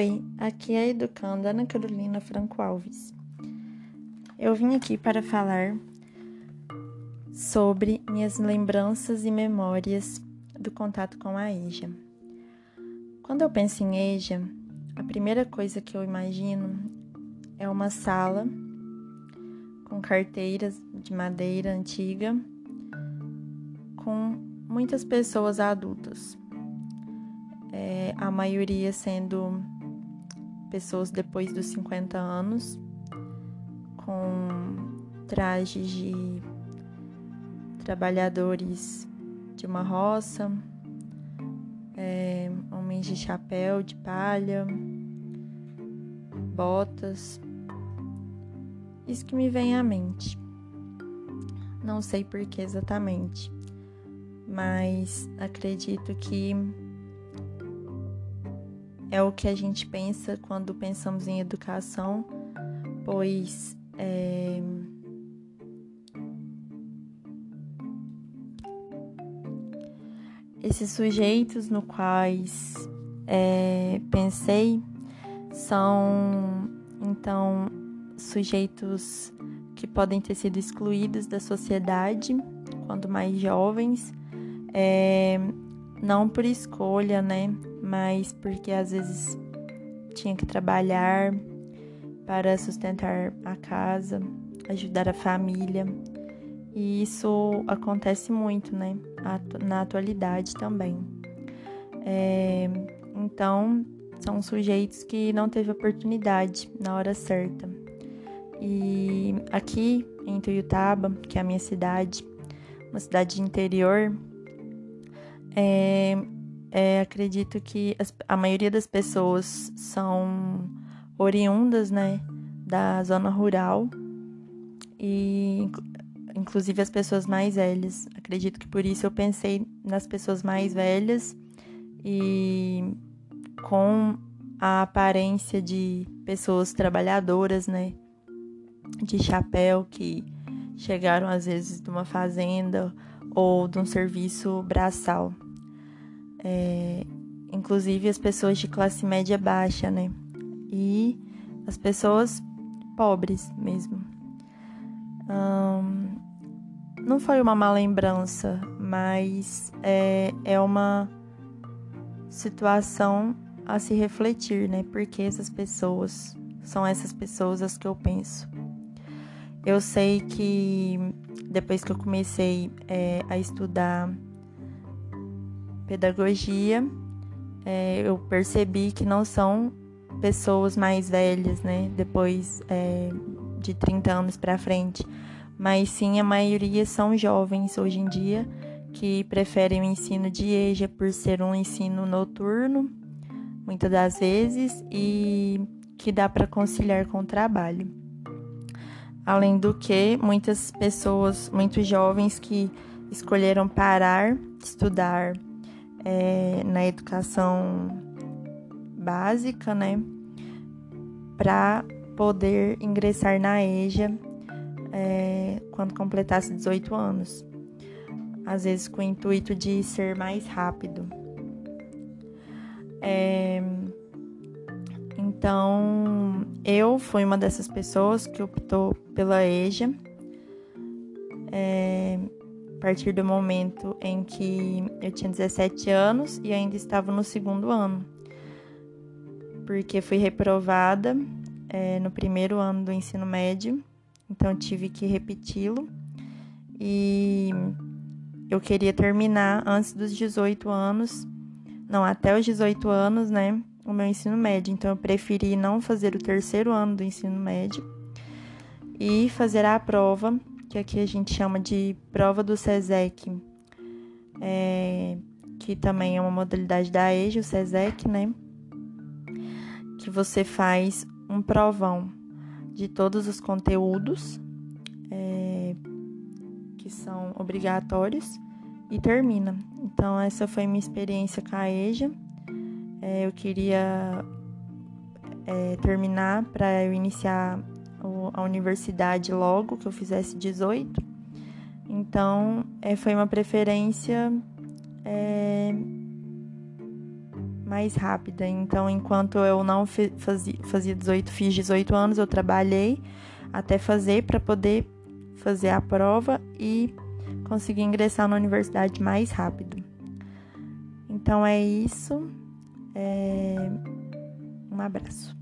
Oi, aqui é a educanda Ana Carolina Franco Alves. Eu vim aqui para falar sobre minhas lembranças e memórias do contato com a EJA. Quando eu penso em EJA, a primeira coisa que eu imagino é uma sala com carteiras de madeira antiga, com muitas pessoas adultas. É, a maioria sendo pessoas depois dos 50 anos, com trajes de trabalhadores de uma roça, é, homens de chapéu, de palha, botas. Isso que me vem à mente. Não sei por que exatamente, mas acredito que é o que a gente pensa quando pensamos em educação, pois é, esses sujeitos no quais é, pensei são então sujeitos que podem ter sido excluídos da sociedade quando mais jovens, é, não por escolha, né? Mas porque às vezes tinha que trabalhar para sustentar a casa, ajudar a família. E isso acontece muito, né? Na atualidade também. É, então, são sujeitos que não teve oportunidade na hora certa. E aqui em Tuiutaba, que é a minha cidade, uma cidade de interior, é, é, acredito que a maioria das pessoas são oriundas, né, da zona rural e inclusive as pessoas mais velhas. Acredito que por isso eu pensei nas pessoas mais velhas e com a aparência de pessoas trabalhadoras, né, de chapéu que chegaram às vezes de uma fazenda ou de um serviço braçal é, inclusive as pessoas de classe média baixa, né? E as pessoas pobres mesmo. não foi uma má lembrança, mas é, é uma situação a se refletir, né? Porque essas pessoas são essas pessoas as que eu penso. Eu sei que depois que eu comecei é, a estudar pedagogia, é, eu percebi que não são pessoas mais velhas, né? Depois é, de 30 anos para frente, mas sim a maioria são jovens hoje em dia que preferem o ensino de EJA por ser um ensino noturno, muitas das vezes, e que dá para conciliar com o trabalho. Além do que, muitas pessoas, muitos jovens que escolheram parar estudar é, na educação básica, né, para poder ingressar na EJA é, quando completasse 18 anos, às vezes com o intuito de ser mais rápido. É, então, eu fui uma dessas pessoas que optou pela EJA. É, a partir do momento em que eu tinha 17 anos e ainda estava no segundo ano, porque fui reprovada é, no primeiro ano do ensino médio, então tive que repeti-lo. E eu queria terminar antes dos 18 anos, não, até os 18 anos, né, o meu ensino médio, então eu preferi não fazer o terceiro ano do ensino médio e fazer a prova que aqui a gente chama de prova do SESEC, é, que também é uma modalidade da EJA, o SESEC, né? Que você faz um provão de todos os conteúdos é, que são obrigatórios e termina. Então, essa foi minha experiência com a EJA. É, eu queria é, terminar para eu iniciar a universidade logo que eu fizesse 18. Então, é, foi uma preferência é, mais rápida. Então, enquanto eu não fazia, fazia 18, fiz 18 anos, eu trabalhei até fazer para poder fazer a prova e conseguir ingressar na universidade mais rápido. Então é isso. É... Um abraço.